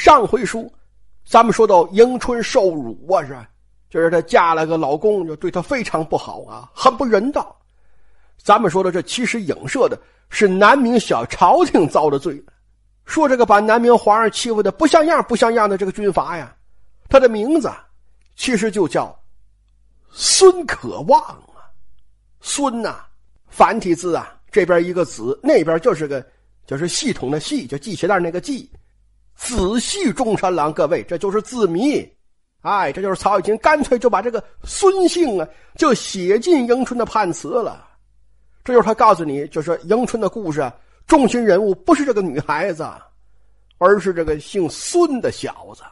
上回书，咱们说到迎春受辱啊，是？就是她嫁了个老公，就对她非常不好啊，很不人道。咱们说的这其实影射的是南明小朝廷遭的罪，说这个把南明皇上欺负的不像样不像样的这个军阀呀，他的名字其实就叫孙可望啊，孙呐，繁体字啊，这边一个子，那边就是个就是系统的系，就系鞋带那个系，仔细中山狼，各位这就是字谜，哎，这就是曹雪芹干脆就把这个孙姓啊就写进迎春的判词了。这就是他告诉你，就是迎春的故事，中心人物不是这个女孩子，而是这个姓孙的小子。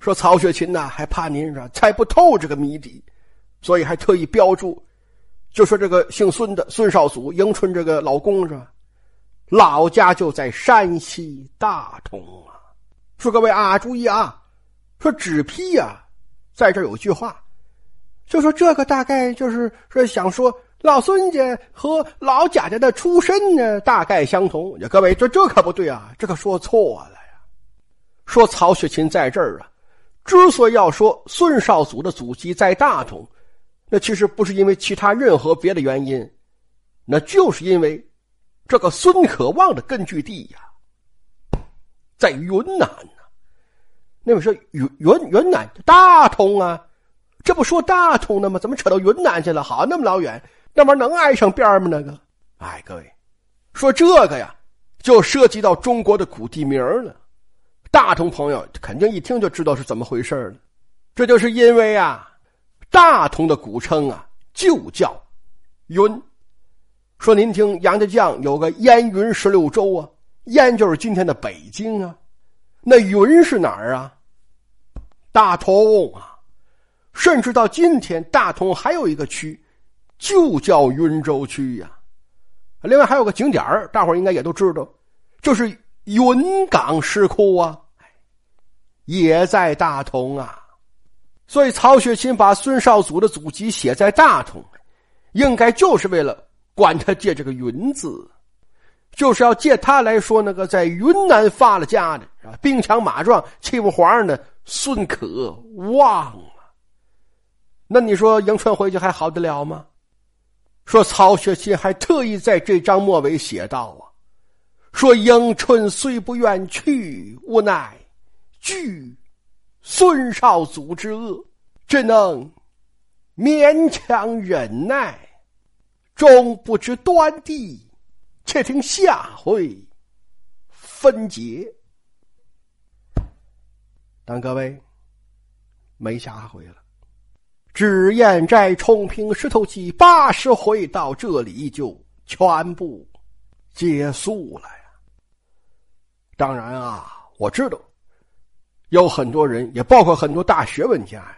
说曹雪芹呢，还怕您是猜不透这个谜底，所以还特意标注，就说这个姓孙的孙少祖，迎春这个老公是吧？老家就在山西大同啊。说各位啊，注意啊，说纸批呀，在这有句话，就说这个大概就是说想说。老孙家和老贾家的出身呢，大概相同。各位，这这可不对啊，这可说错了呀。说曹雪芹在这儿啊，之所以要说孙少祖的祖籍在大同，那其实不是因为其他任何别的原因，那就是因为这个孙可望的根据地呀，在云南呢。那位说云云云南大同啊，这不说大同的吗？怎么扯到云南去了？好，那么老远。那玩意能挨上边吗？那个，哎，各位，说这个呀，就涉及到中国的古地名了。大同朋友肯定一听就知道是怎么回事了。这就是因为啊，大同的古称啊就叫云。说您听杨家将有个燕云十六州啊，燕就是今天的北京啊，那云是哪儿啊？大同啊，甚至到今天，大同还有一个区。就叫云州区呀，另外还有个景点大伙应该也都知道，就是云冈石窟啊，也在大同啊。所以曹雪芹把孙少祖的祖籍写在大同，应该就是为了管他借这个“云”字，就是要借他来说那个在云南发了家的啊，兵强马壮、欺负皇上的孙可望啊。那你说迎春回去还好得了吗？说曹雪芹还特意在这章末尾写道啊，说迎春虽不愿去，无奈惧孙少祖之恶，只能勉强忍耐，终不知端地，且听下回分解。但各位没下回了。脂砚斋冲平石头记八十回到这里就全部结束了呀。当然啊，我知道有很多人，也包括很多大学问家呀，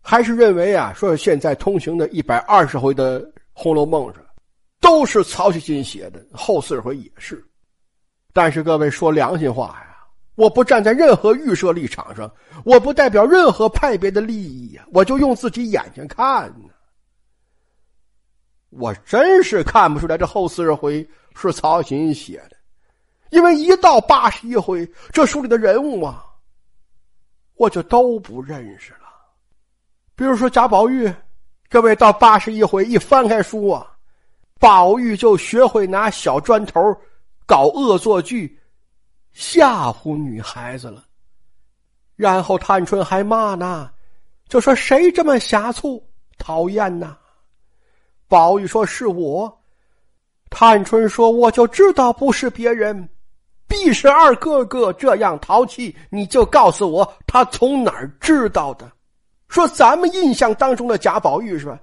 还是认为啊，说现在通行的一百二十回的《红楼梦》上都是曹雪芹写的，后四十回也是。但是各位说良心话呀。我不站在任何预设立场上，我不代表任何派别的利益呀，我就用自己眼睛看呢。我真是看不出来这后四十回是曹雪芹写的，因为一到八十一回，这书里的人物啊，我就都不认识了。比如说贾宝玉，各位到八十一回一翻开书啊，宝玉就学会拿小砖头搞恶作剧。吓唬女孩子了，然后探春还骂呢，就说谁这么呷醋，讨厌呐。宝玉说是我，探春说我就知道不是别人，必是二哥哥这样淘气，你就告诉我他从哪儿知道的。说咱们印象当中的贾宝玉是吧？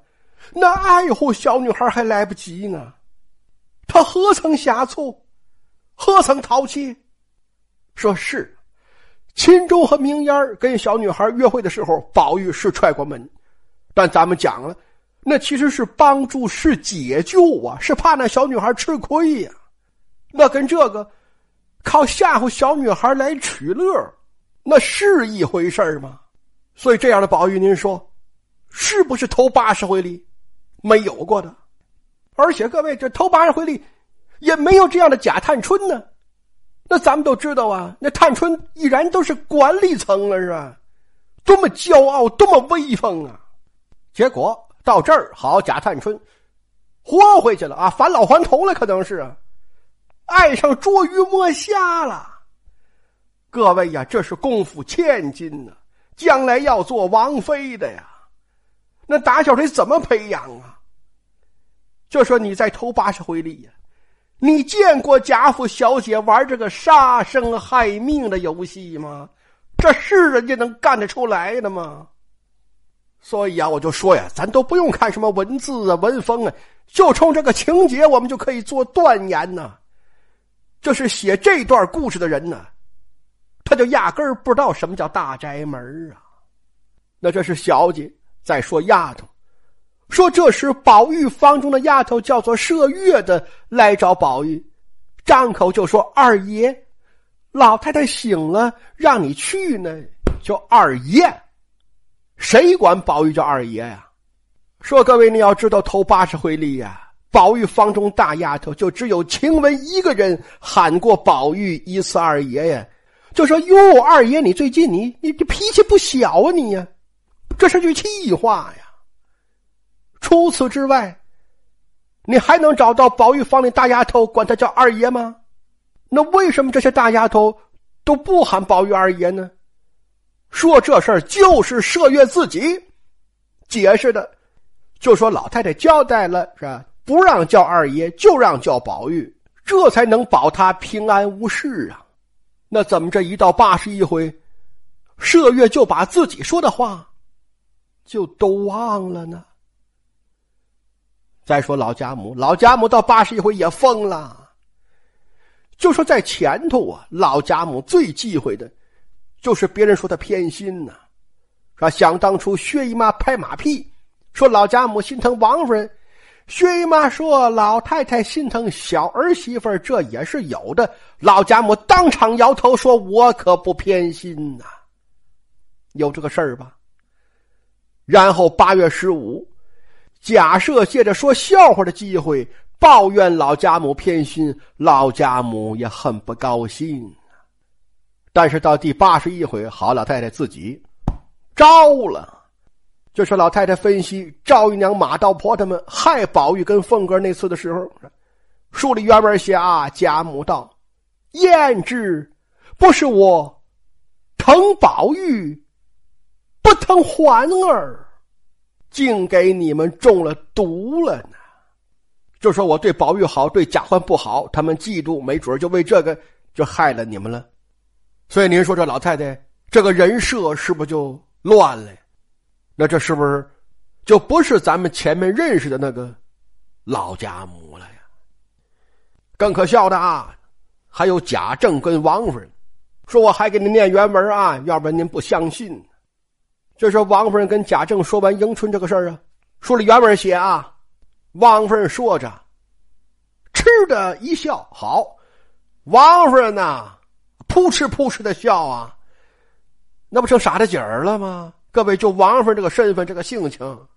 那爱护小女孩还来不及呢，他何曾呷醋，何曾淘气？说是，秦钟和明烟跟小女孩约会的时候，宝玉是踹过门，但咱们讲了，那其实是帮助，是解救啊，是怕那小女孩吃亏呀，那跟这个靠吓唬小女孩来取乐，那是一回事吗？所以这样的宝玉，您说是不是头八十回里没有过的？而且各位，这头八十回里也没有这样的贾探春呢。那咱们都知道啊，那探春依然都是管理层了，是吧？多么骄傲，多么威风啊！结果到这儿，好贾探春活回去了啊，返老还童了，可能是啊，爱上捉鱼摸虾了。各位呀，这是功夫千金呐，将来要做王妃的呀，那打小得怎么培养啊？就说你在头八十回力呀，你见过贾府小姐玩这个杀生害命的游戏吗？这是人家能干得出来的吗？所以啊，我就说呀，咱都不用看什么文字啊、文风啊，就冲这个情节，我们就可以做断言呐。这是写这段故事的人呢，他就压根儿不知道什么叫大宅门啊。那这是小姐在说丫头，说这时宝玉房中的丫头叫做麝月的来找宝玉，张口就说二爷。老太太醒了，让你去呢，叫二爷。谁管宝玉叫二爷呀？说各位，你要知道，头八十回里呀，宝玉房中大丫头就只有晴雯一个人喊过宝玉一次二爷呀。就说哟，二爷，你最近你你你脾气不小啊，你呀，这是句气话呀。除此之外，你还能找到宝玉房里大丫头管他叫二爷吗？那为什么这些大丫头都不喊宝玉二爷呢？说这事儿就是麝月自己解释的，就说老太太交代了是吧？不让叫二爷，就让叫宝玉，这才能保他平安无事啊。那怎么这一到八十一回，麝月就把自己说的话就都忘了呢？再说老贾母，老贾母到八十一回也疯了。就说在前头啊，老贾母最忌讳的，就是别人说他偏心呐，说？想当初薛姨妈拍马屁，说老贾母心疼王夫人，薛姨妈说老太太心疼小儿媳妇这也是有的。老贾母当场摇头说：“我可不偏心呐，有这个事儿吧？”然后八月十五，假设借着说笑话的机会。抱怨老贾母偏心，老贾母也很不高兴但是到第八十一回，好老太太自己招了，就是老太太分析赵姨娘、马道婆他们害宝玉跟凤哥那次的时候，书里原文写啊，贾母道：“焉知不是我疼宝玉，不疼环儿，竟给你们中了毒了呢？”就说我对宝玉好，对贾环不好，他们嫉妒，没准就为这个就害了你们了。所以您说这老太太这个人设是不是就乱了呀？那这是不是就不是咱们前面认识的那个老贾母了呀？更可笑的啊，还有贾政跟王夫人，说我还给您念原文啊，要不然您不相信。这是王夫人跟贾政说完迎春这个事儿啊，说了原文写啊。王夫人说着，嗤的一笑。好，王夫人呐，扑哧扑哧的笑啊，那不成傻大姐儿了吗？各位，就王夫人这个身份，这个性情，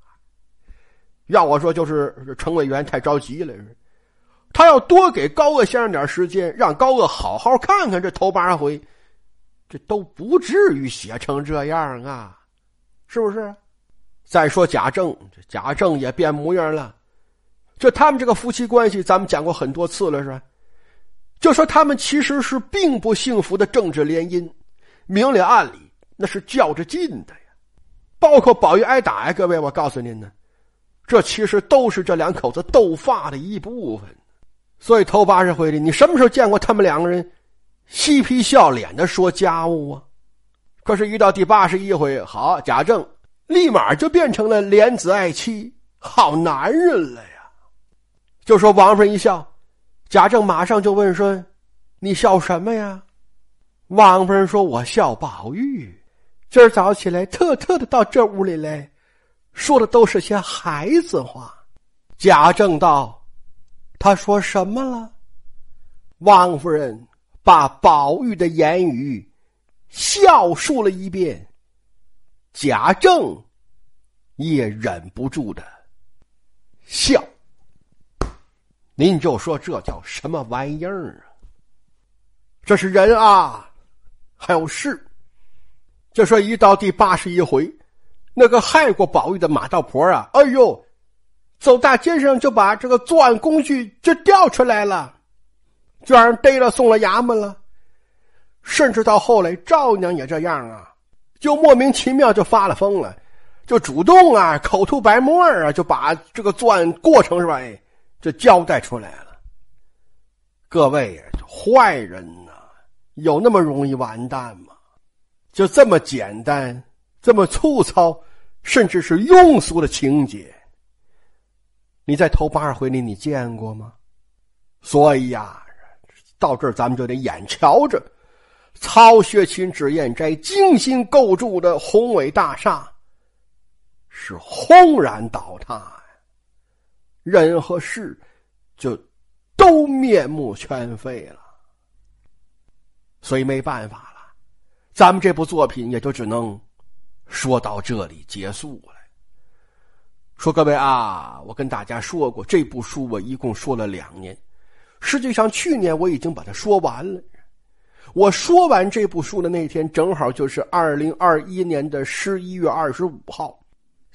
要我说，就是程委员太着急了。他要多给高鄂先生点时间，让高鄂好好看看这头八回，这都不至于写成这样啊，是不是？再说贾政，这贾政也变模样了。就他们这个夫妻关系，咱们讲过很多次了，是吧？就说他们其实是并不幸福的政治联姻，明里暗里那是较着劲的。包括宝玉挨打呀，各位，我告诉您呢，这其实都是这两口子斗发的一部分。所以头八十回里，你什么时候见过他们两个人嬉皮笑脸的说家务啊？可是，一到第八十一回，好，贾政立马就变成了怜子爱妻好男人了呀。就说王夫人一笑，贾政马上就问说：“你笑什么呀？”王夫人说：“我笑宝玉，今儿早起来特特的到这屋里来，说的都是些孩子话。”贾政道：“他说什么了？”王夫人把宝玉的言语笑述了一遍，贾政也忍不住的笑。您就说这叫什么玩意儿啊？这是人啊，还有事。就说一到第八十一回，那个害过宝玉的马道婆啊，哎呦，走大街上就把这个作案工具就调出来了，就让人逮了送了衙门了。甚至到后来，赵娘也这样啊，就莫名其妙就发了疯了，就主动啊口吐白沫啊，就把这个作案过程是吧？哎，就交代出来了。各位，坏人呐，有那么容易完蛋吗？就这么简单，这么粗糙，甚至是庸俗的情节，你在头八十回里你见过吗？所以呀，到这儿咱们就得眼瞧着。曹雪芹脂砚斋精心构筑的宏伟大厦，是轰然倒塌呀！人和事就都面目全非了。所以没办法，咱们这部作品也就只能说到这里结束了。说各位啊，我跟大家说过，这部书我一共说了两年，实际上去年我已经把它说完了。我说完这部书的那天，正好就是二零二一年的十一月二十五号。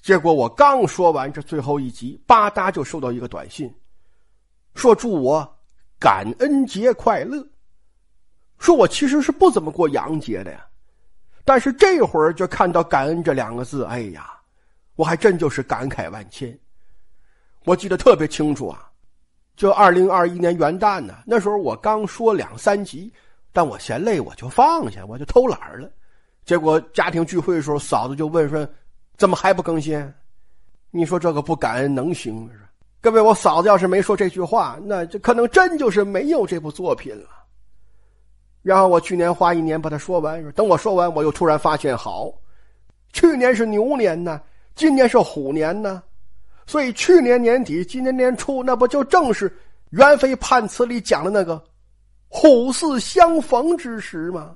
结果我刚说完这最后一集，吧嗒就收到一个短信，说祝我感恩节快乐。说我其实是不怎么过洋节的呀，但是这会儿就看到“感恩”这两个字，哎呀，我还真就是感慨万千。我记得特别清楚啊，就二零二一年元旦呢，那时候我刚说两三集。但我嫌累，我就放下，我就偷懒了。结果家庭聚会的时候，嫂子就问说：“怎么还不更新？”你说这个不感恩能行吗？各位，我嫂子要是没说这句话，那这可能真就是没有这部作品了。然后我去年花一年把它说完，等我说完，我又突然发现，好，去年是牛年呢，今年是虎年呢，所以去年年底，今年年初，那不就正是元妃判词里讲的那个？虎兕相逢之时嘛，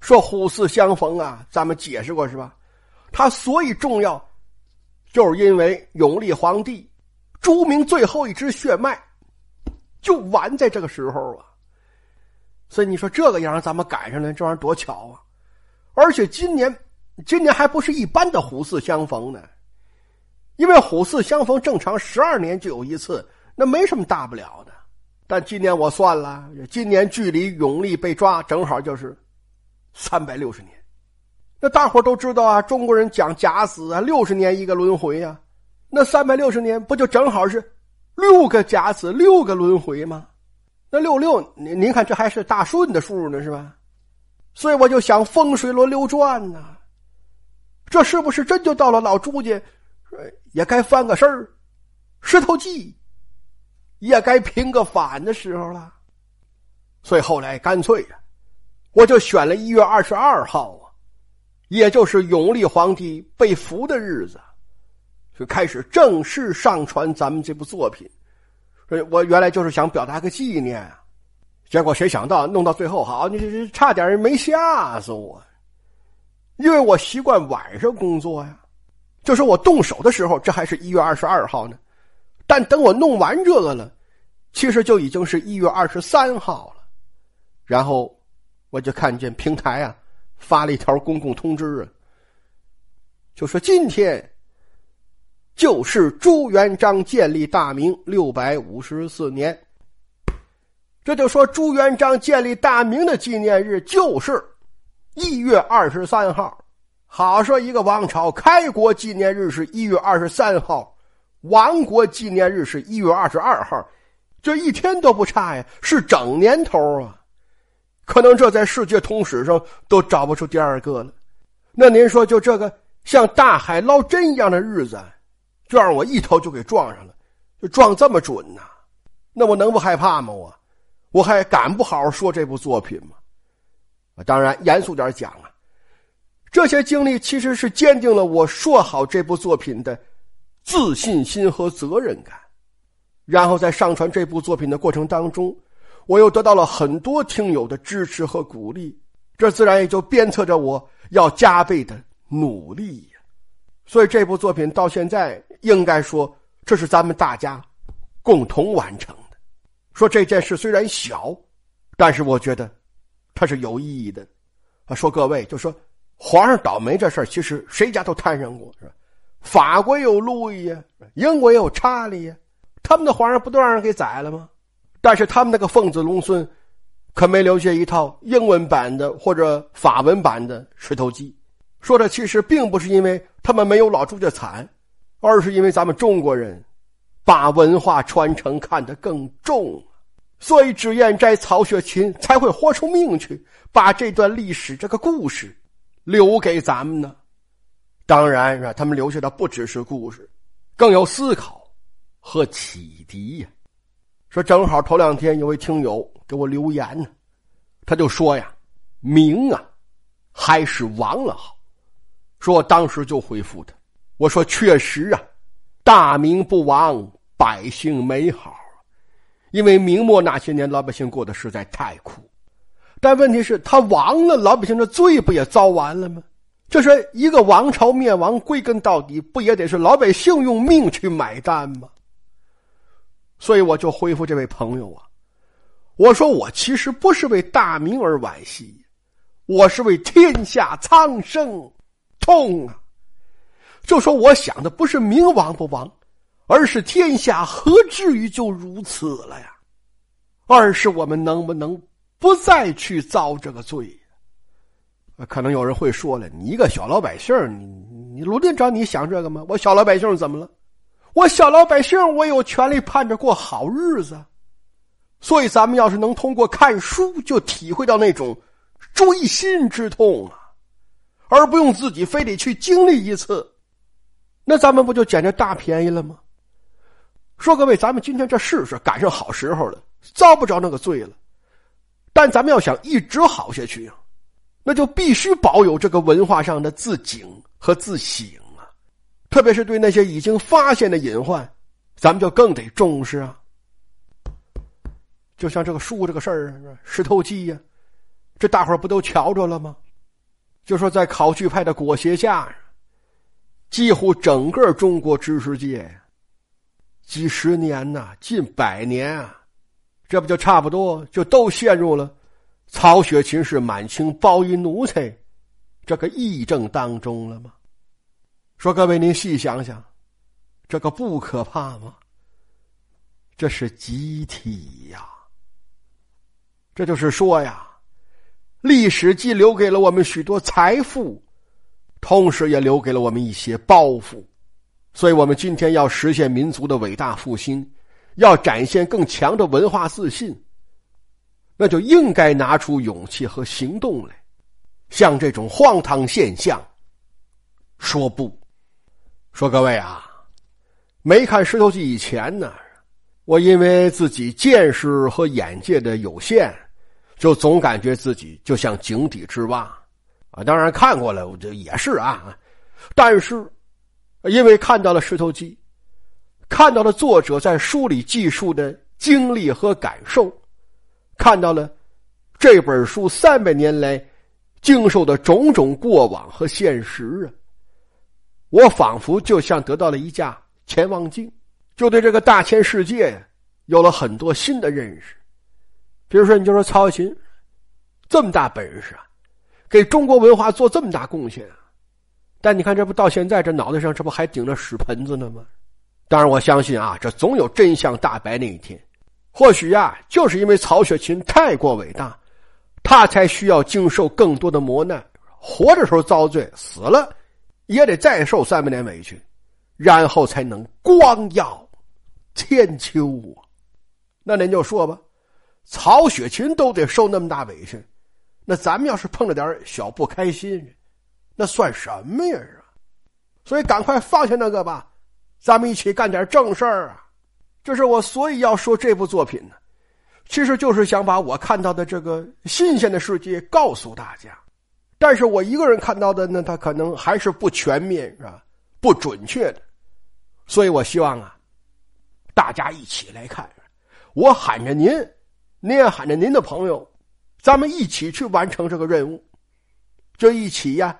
说虎兕相逢啊，咱们解释过是吧？它所以重要，就是因为永历皇帝朱明最后一支血脉就完在这个时候啊。所以你说这个要让咱们赶上了，这玩意儿多巧啊！而且今年，今年还不是一般的虎四相逢呢，因为虎四相逢正常十二年就有一次，那没什么大不了的。但今年我算了，今年距离永历被抓正好就是三百六十年。那大伙都知道啊，中国人讲假死啊，六十年一个轮回呀。那三百六十年不就正好是六个假死，六个轮回吗？那六六，您您看这还是大顺的数呢，是吧？所以我就想风水轮流转呐，这是不是真就到了老朱家也该翻个身儿，石头记？也该平个反的时候了，所以后来干脆呀，我就选了一月二十二号啊，也就是永历皇帝被俘的日子，就开始正式上传咱们这部作品。所以我原来就是想表达个纪念啊，结果谁想到弄到最后，好，你这差点没吓死我，因为我习惯晚上工作呀，就是我动手的时候，这还是一月二十二号呢。但等我弄完这个了，其实就已经是一月二十三号了。然后我就看见平台啊发了一条公共通知啊，就说今天就是朱元璋建立大明六百五十四年。这就说朱元璋建立大明的纪念日就是一月二十三号。好说一个王朝开国纪念日是一月二十三号。亡国纪念日是一月二十二号，这一天都不差呀，是整年头啊！可能这在世界通史上都找不出第二个了。那您说，就这个像大海捞针一样的日子，就让我一头就给撞上了，就撞这么准呐？那我能不害怕吗？我我还敢不好好说这部作品吗？当然，严肃点讲啊，这些经历其实是坚定了我说好这部作品的。自信心和责任感，然后在上传这部作品的过程当中，我又得到了很多听友的支持和鼓励，这自然也就鞭策着我要加倍的努力呀。所以这部作品到现在，应该说这是咱们大家共同完成的。说这件事虽然小，但是我觉得它是有意义的。啊，说各位，就说皇上倒霉这事儿，其实谁家都摊上过，是吧？法国有路易呀，英国也有查理呀，他们的皇上不都让人给宰了吗？但是他们那个奉子龙孙，可没留下一套英文版的或者法文版的《石头记》。说的其实并不是因为他们没有老朱家惨，而是因为咱们中国人把文化传承看得更重。所以，脂砚斋、曹雪芹才会豁出命去把这段历史、这个故事留给咱们呢。当然，他们留下的不只是故事，更有思考和启迪呀。说正好头两天有位听友给我留言呢，他就说呀：“明啊，还是亡了好。”说我当时就回复他，我说：“确实啊，大明不亡，百姓美好。”因为明末那些年，老百姓过得实在太苦，但问题是，他亡了，老百姓的罪不也遭完了吗？就是一个王朝灭亡，归根到底，不也得是老百姓用命去买单吗？所以我就回复这位朋友啊，我说我其实不是为大明而惋惜，我是为天下苍生痛啊。就说我想的不是明亡不亡。而是天下何至于就如此了呀？二是我们能不能不再去遭这个罪？可能有人会说了：“你一个小老百姓，你你卢店长，你想这个吗？我小老百姓怎么了？我小老百姓，我有权利盼着过好日子。所以，咱们要是能通过看书就体会到那种锥心之痛啊，而不用自己非得去经历一次，那咱们不就捡着大便宜了吗？”说各位，咱们今天这事是赶上好时候了，遭不着那个罪了。但咱们要想一直好下去啊，那就必须保有这个文化上的自警和自省啊。特别是对那些已经发现的隐患，咱们就更得重视啊。就像这个书这个事儿，《石头记》呀，这大伙儿不都瞧着了吗？就说在考据派的裹挟下，几乎整个中国知识界。几十年呐，近百年啊，这不就差不多就都陷入了曹雪芹是满清包衣奴才这个议政当中了吗？说各位，您细想想，这个不可怕吗？这是集体呀。这就是说呀，历史既留给了我们许多财富，同时也留给了我们一些包袱。所以，我们今天要实现民族的伟大复兴，要展现更强的文化自信，那就应该拿出勇气和行动来，向这种荒唐现象说不。说各位啊，没看《石头记》以前呢，我因为自己见识和眼界的有限，就总感觉自己就像井底之蛙啊。当然看过了，我这也是啊，但是。因为看到了《石头记》，看到了作者在书里记述的经历和感受，看到了这本书三百年来经受的种种过往和现实啊，我仿佛就像得到了一架潜望镜，就对这个大千世界有了很多新的认识。比如说，你就说曹雪芹这么大本事啊，给中国文化做这么大贡献。但你看，这不到现在，这脑袋上这不还顶着屎盆子呢吗？当然，我相信啊，这总有真相大白那一天。或许呀，就是因为曹雪芹太过伟大，他才需要经受更多的磨难。活着时候遭罪，死了也得再受三百年委屈，然后才能光耀千秋啊！那您就说吧，曹雪芹都得受那么大委屈，那咱们要是碰着点小不开心。那算什么呀？所以赶快放下那个吧，咱们一起干点正事儿啊！这是我所以要说这部作品呢，其实就是想把我看到的这个新鲜的世界告诉大家。但是我一个人看到的呢，他可能还是不全面，是吧？不准确的。所以我希望啊，大家一起来看。我喊着您，您也喊着您的朋友，咱们一起去完成这个任务，这一起呀。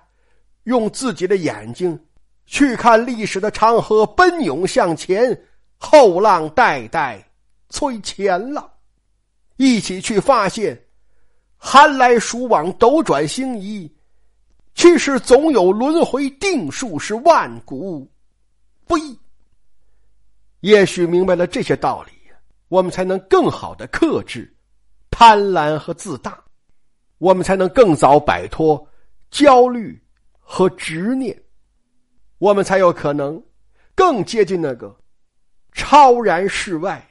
用自己的眼睛去看历史的长河奔涌向前，后浪代代催前浪，一起去发现寒来暑往，斗转星移，其实总有轮回定数，是万古不易。也许明白了这些道理，我们才能更好的克制贪婪和自大，我们才能更早摆脱焦虑和执念，我们才有可能更接近那个超然世外、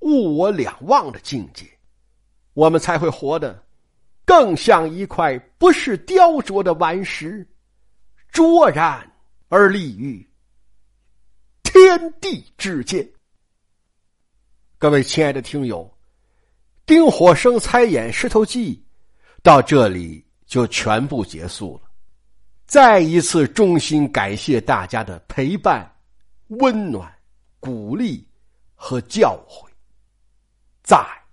物我两忘的境界，我们才会活得。更像一块不是雕琢的顽石，卓然而立于天地之间。各位亲爱的听友，丁火生猜演《石头记》到这里就全部结束了。再一次衷心感谢大家的陪伴、温暖、鼓励和教诲。在。